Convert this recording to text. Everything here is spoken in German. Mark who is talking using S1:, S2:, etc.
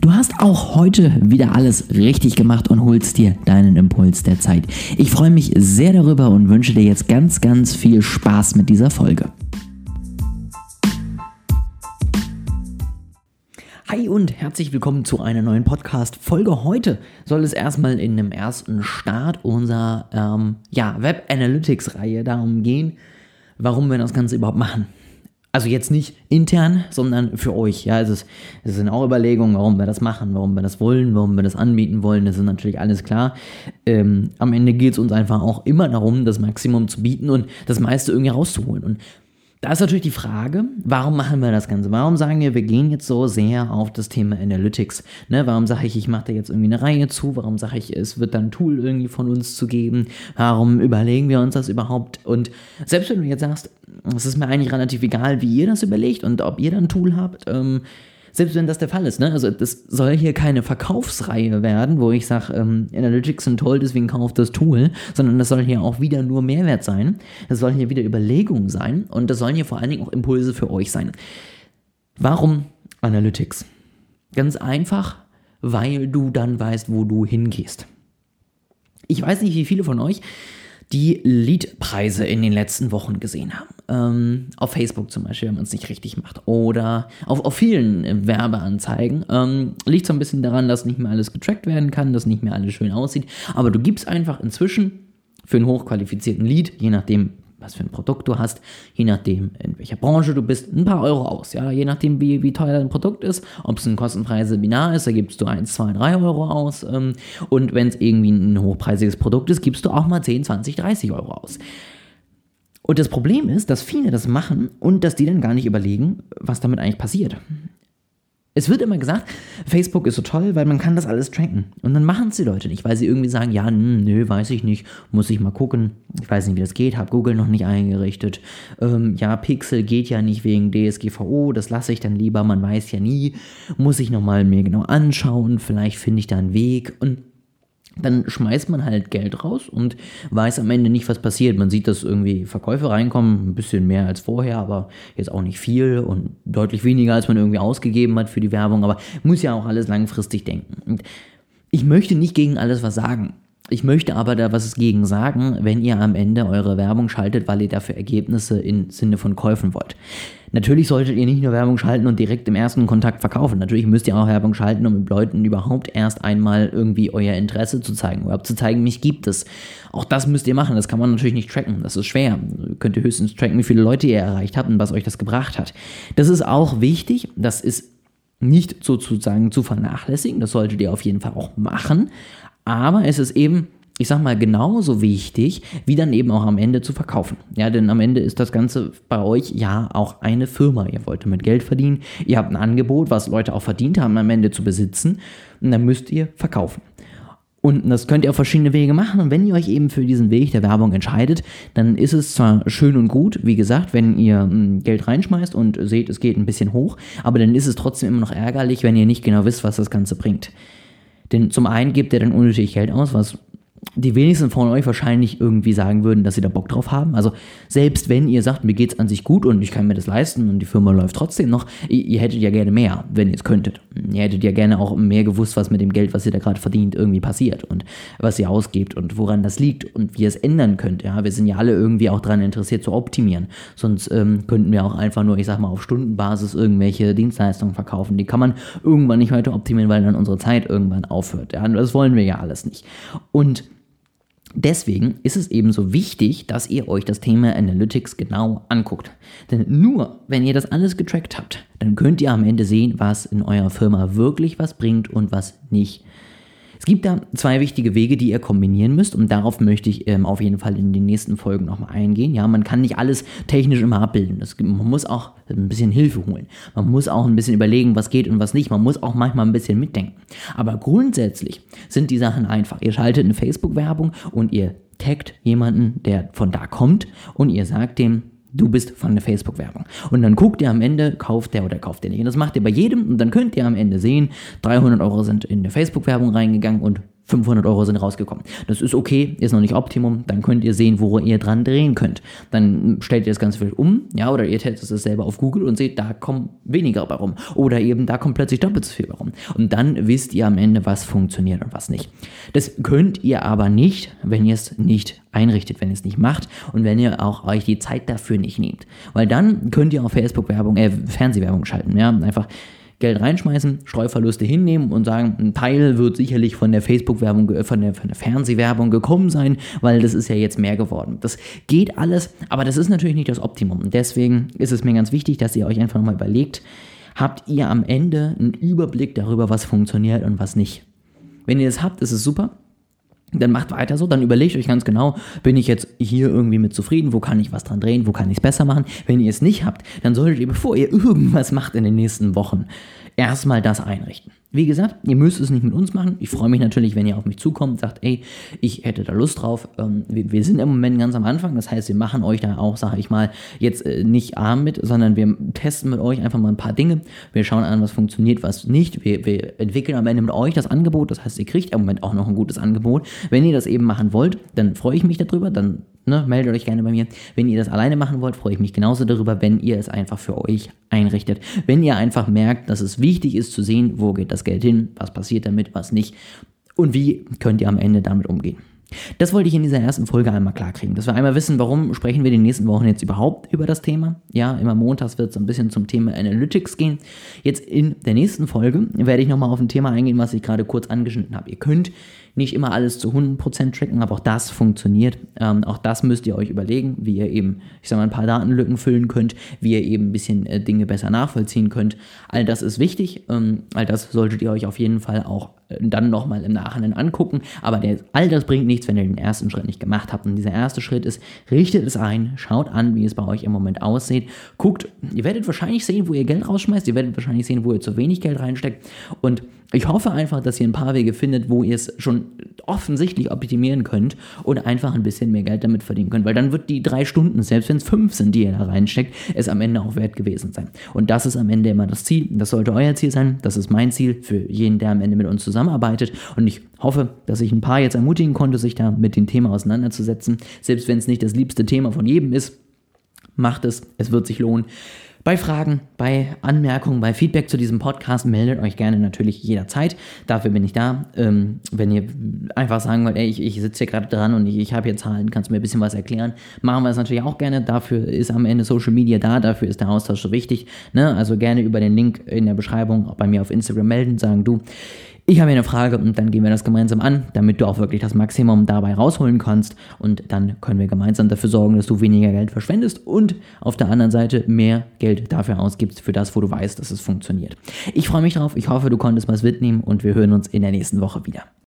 S1: Du hast auch heute wieder alles richtig gemacht und holst dir deinen Impuls der Zeit. Ich freue mich sehr darüber und wünsche dir jetzt ganz, ganz viel Spaß mit dieser Folge. Hi und herzlich willkommen zu einer neuen Podcast-Folge. Heute soll es erstmal in dem ersten Start unserer ähm, ja, Web Analytics-Reihe darum gehen, warum wir das Ganze überhaupt machen. Also jetzt nicht intern, sondern für euch. Ja, es, ist, es sind auch Überlegungen, warum wir das machen, warum wir das wollen, warum wir das anbieten wollen. Das ist natürlich alles klar. Ähm, am Ende geht es uns einfach auch immer darum, das Maximum zu bieten und das meiste irgendwie rauszuholen. Und da ist natürlich die Frage, warum machen wir das Ganze? Warum sagen wir, wir gehen jetzt so sehr auf das Thema Analytics? Ne, warum sage ich, ich mache da jetzt irgendwie eine Reihe zu? Warum sage ich, es wird dann ein Tool irgendwie von uns zu geben? Warum überlegen wir uns das überhaupt? Und selbst wenn du jetzt sagst, es ist mir eigentlich relativ egal, wie ihr das überlegt und ob ihr dann ein Tool habt, ähm, selbst wenn das der Fall ist, ne? Also das soll hier keine Verkaufsreihe werden, wo ich sage, ähm, Analytics sind toll, deswegen kauft das Tool, sondern das soll hier auch wieder nur Mehrwert sein. Das soll hier wieder Überlegung sein und das sollen hier vor allen Dingen auch Impulse für euch sein. Warum Analytics? Ganz einfach, weil du dann weißt, wo du hingehst. Ich weiß nicht, wie viele von euch die Leadpreise in den letzten Wochen gesehen haben. Ähm, auf Facebook zum Beispiel, wenn man es nicht richtig macht. Oder auf, auf vielen Werbeanzeigen. Ähm, liegt so ein bisschen daran, dass nicht mehr alles getrackt werden kann, dass nicht mehr alles schön aussieht. Aber du gibst einfach inzwischen für einen hochqualifizierten Lead, je nachdem, was für ein Produkt du hast, je nachdem, in welcher Branche du bist, ein paar Euro aus. Ja, je nachdem, wie, wie teuer dein Produkt ist, ob es ein kostenfreies Seminar ist, da gibst du 1, 2, 3 Euro aus. Ähm, und wenn es irgendwie ein hochpreisiges Produkt ist, gibst du auch mal 10, 20, 30 Euro aus. Und das Problem ist, dass viele das machen und dass die dann gar nicht überlegen, was damit eigentlich passiert. Es wird immer gesagt, Facebook ist so toll, weil man kann das alles tracken. Und dann machen es die Leute nicht, weil sie irgendwie sagen, ja, nö, weiß ich nicht, muss ich mal gucken. Ich weiß nicht, wie das geht, habe Google noch nicht eingerichtet. Ähm, ja, Pixel geht ja nicht wegen DSGVO, das lasse ich dann lieber, man weiß ja nie. Muss ich nochmal mir genau anschauen, vielleicht finde ich da einen Weg. Und dann schmeißt man halt Geld raus und weiß am Ende nicht, was passiert. Man sieht, dass irgendwie Verkäufe reinkommen, ein bisschen mehr als vorher, aber jetzt auch nicht viel und deutlich weniger, als man irgendwie ausgegeben hat für die Werbung, aber muss ja auch alles langfristig denken. Und ich möchte nicht gegen alles was sagen. Ich möchte aber da was gegen sagen, wenn ihr am Ende eure Werbung schaltet, weil ihr dafür Ergebnisse im Sinne von Käufen wollt. Natürlich solltet ihr nicht nur Werbung schalten und direkt im ersten Kontakt verkaufen. Natürlich müsst ihr auch Werbung schalten, um mit Leuten überhaupt erst einmal irgendwie euer Interesse zu zeigen, überhaupt zu zeigen, mich gibt es. Auch das müsst ihr machen. Das kann man natürlich nicht tracken. Das ist schwer. Könnt ihr höchstens tracken, wie viele Leute ihr erreicht habt und was euch das gebracht hat. Das ist auch wichtig. Das ist nicht sozusagen zu vernachlässigen. Das solltet ihr auf jeden Fall auch machen. Aber es ist eben, ich sag mal, genauso wichtig, wie dann eben auch am Ende zu verkaufen. Ja, denn am Ende ist das Ganze bei euch ja auch eine Firma. Ihr wollt damit Geld verdienen. Ihr habt ein Angebot, was Leute auch verdient haben, am Ende zu besitzen. Und dann müsst ihr verkaufen. Und das könnt ihr auf verschiedene Wege machen. Und wenn ihr euch eben für diesen Weg der Werbung entscheidet, dann ist es zwar schön und gut, wie gesagt, wenn ihr hm, Geld reinschmeißt und seht, es geht ein bisschen hoch, aber dann ist es trotzdem immer noch ärgerlich, wenn ihr nicht genau wisst, was das Ganze bringt. Denn zum einen gebt ihr dann unnötig Geld aus, was die wenigsten von euch wahrscheinlich irgendwie sagen würden, dass sie da Bock drauf haben. Also selbst wenn ihr sagt, mir geht's an sich gut und ich kann mir das leisten und die Firma läuft trotzdem noch, ihr, ihr hättet ja gerne mehr, wenn ihr es könntet. Ihr hättet ja gerne auch mehr gewusst, was mit dem Geld, was ihr da gerade verdient, irgendwie passiert und was ihr ausgebt und woran das liegt und wie ihr es ändern könnt. Ja, wir sind ja alle irgendwie auch daran interessiert zu optimieren. Sonst ähm, könnten wir auch einfach nur, ich sag mal, auf Stundenbasis irgendwelche Dienstleistungen verkaufen. Die kann man irgendwann nicht weiter optimieren, weil dann unsere Zeit irgendwann aufhört. Ja, das wollen wir ja alles nicht. Und Deswegen ist es eben so wichtig, dass ihr euch das Thema Analytics genau anguckt. Denn nur wenn ihr das alles getrackt habt, dann könnt ihr am Ende sehen, was in eurer Firma wirklich was bringt und was nicht. Es gibt da zwei wichtige Wege, die ihr kombinieren müsst und darauf möchte ich ähm, auf jeden Fall in den nächsten Folgen nochmal eingehen. Ja, man kann nicht alles technisch immer abbilden. Das, man muss auch ein bisschen Hilfe holen. Man muss auch ein bisschen überlegen, was geht und was nicht. Man muss auch manchmal ein bisschen mitdenken. Aber grundsätzlich sind die Sachen einfach. Ihr schaltet eine Facebook-Werbung und ihr taggt jemanden, der von da kommt und ihr sagt dem, Du bist von der Facebook-Werbung. Und dann guckt ihr am Ende, kauft der oder kauft der nicht. Und das macht ihr bei jedem. Und dann könnt ihr am Ende sehen, 300 Euro sind in der Facebook-Werbung reingegangen und 500 Euro sind rausgekommen. Das ist okay, ist noch nicht Optimum. Dann könnt ihr sehen, wo ihr dran drehen könnt. Dann stellt ihr das Ganze vielleicht um, ja, oder ihr testet es selber auf Google und seht, da kommt weniger bei rum. Oder eben, da kommt plötzlich doppelt so viel bei rum. Und dann wisst ihr am Ende, was funktioniert und was nicht. Das könnt ihr aber nicht, wenn ihr es nicht einrichtet, wenn ihr es nicht macht und wenn ihr auch euch die Zeit dafür nicht nehmt. Weil dann könnt ihr auf Facebook-Werbung, äh, Fernsehwerbung schalten, ja, einfach Geld reinschmeißen, Streuverluste hinnehmen und sagen, ein Teil wird sicherlich von der Facebook-Werbung, von der, von der Fernsehwerbung gekommen sein, weil das ist ja jetzt mehr geworden. Das geht alles, aber das ist natürlich nicht das Optimum. Und deswegen ist es mir ganz wichtig, dass ihr euch einfach nochmal überlegt, habt ihr am Ende einen Überblick darüber, was funktioniert und was nicht. Wenn ihr das habt, ist es super dann macht weiter so, dann überlegt euch ganz genau, bin ich jetzt hier irgendwie mit zufrieden, wo kann ich was dran drehen, wo kann ich es besser machen. Wenn ihr es nicht habt, dann solltet ihr, bevor ihr irgendwas macht in den nächsten Wochen, erstmal das einrichten. Wie gesagt, ihr müsst es nicht mit uns machen. Ich freue mich natürlich, wenn ihr auf mich zukommt und sagt, ey, ich hätte da Lust drauf. Ähm, wir, wir, sind im Moment ganz am Anfang. Das heißt, wir machen euch da auch, sage ich mal, jetzt äh, nicht arm mit, sondern wir testen mit euch einfach mal ein paar Dinge. Wir schauen an, was funktioniert, was nicht. Wir, wir entwickeln am Ende mit euch das Angebot. Das heißt, ihr kriegt im Moment auch noch ein gutes Angebot. Wenn ihr das eben machen wollt, dann freue ich mich darüber. Dann Ne, meldet euch gerne bei mir. Wenn ihr das alleine machen wollt, freue ich mich genauso darüber, wenn ihr es einfach für euch einrichtet. Wenn ihr einfach merkt, dass es wichtig ist zu sehen, wo geht das Geld hin, was passiert damit, was nicht und wie könnt ihr am Ende damit umgehen. Das wollte ich in dieser ersten Folge einmal klarkriegen, dass wir einmal wissen, warum sprechen wir die nächsten Wochen jetzt überhaupt über das Thema. Ja, immer montags wird es ein bisschen zum Thema Analytics gehen. Jetzt in der nächsten Folge werde ich nochmal auf ein Thema eingehen, was ich gerade kurz angeschnitten habe. Ihr könnt nicht immer alles zu 100% tracken, aber auch das funktioniert. Ähm, auch das müsst ihr euch überlegen, wie ihr eben, ich sag mal, ein paar Datenlücken füllen könnt, wie ihr eben ein bisschen äh, Dinge besser nachvollziehen könnt. All das ist wichtig. Ähm, all das solltet ihr euch auf jeden Fall auch dann nochmal im Nachhinein angucken. Aber der, all das bringt nichts, wenn ihr den ersten Schritt nicht gemacht habt. Und dieser erste Schritt ist, richtet es ein, schaut an, wie es bei euch im Moment aussieht. Guckt, ihr werdet wahrscheinlich sehen, wo ihr Geld rausschmeißt. Ihr werdet wahrscheinlich sehen, wo ihr zu wenig Geld reinsteckt. Und ich hoffe einfach, dass ihr ein paar Wege findet, wo ihr es schon offensichtlich optimieren könnt und einfach ein bisschen mehr Geld damit verdienen könnt. Weil dann wird die drei Stunden, selbst wenn es fünf sind, die ihr da reinsteckt, es am Ende auch wert gewesen sein. Und das ist am Ende immer das Ziel. Das sollte euer Ziel sein. Das ist mein Ziel für jeden, der am Ende mit uns zusammenarbeitet. Und ich hoffe, dass ich ein paar jetzt ermutigen konnte, sich da mit dem Thema auseinanderzusetzen. Selbst wenn es nicht das liebste Thema von jedem ist, macht es. Es wird sich lohnen. Bei Fragen, bei Anmerkungen, bei Feedback zu diesem Podcast meldet euch gerne natürlich jederzeit. Dafür bin ich da. Ähm, wenn ihr einfach sagen wollt, ey, ich, ich sitze hier gerade dran und ich, ich habe hier Zahlen, kannst du mir ein bisschen was erklären, machen wir es natürlich auch gerne. Dafür ist am Ende Social Media da, dafür ist der Austausch so wichtig. Ne? Also gerne über den Link in der Beschreibung bei mir auf Instagram melden, sagen du, ich habe hier eine Frage und dann gehen wir das gemeinsam an, damit du auch wirklich das Maximum dabei rausholen kannst. Und dann können wir gemeinsam dafür sorgen, dass du weniger Geld verschwendest und auf der anderen Seite mehr Geld dafür ausgibst, für das, wo du weißt, dass es funktioniert. Ich freue mich drauf. Ich hoffe, du konntest was mitnehmen und wir hören uns in der nächsten Woche wieder.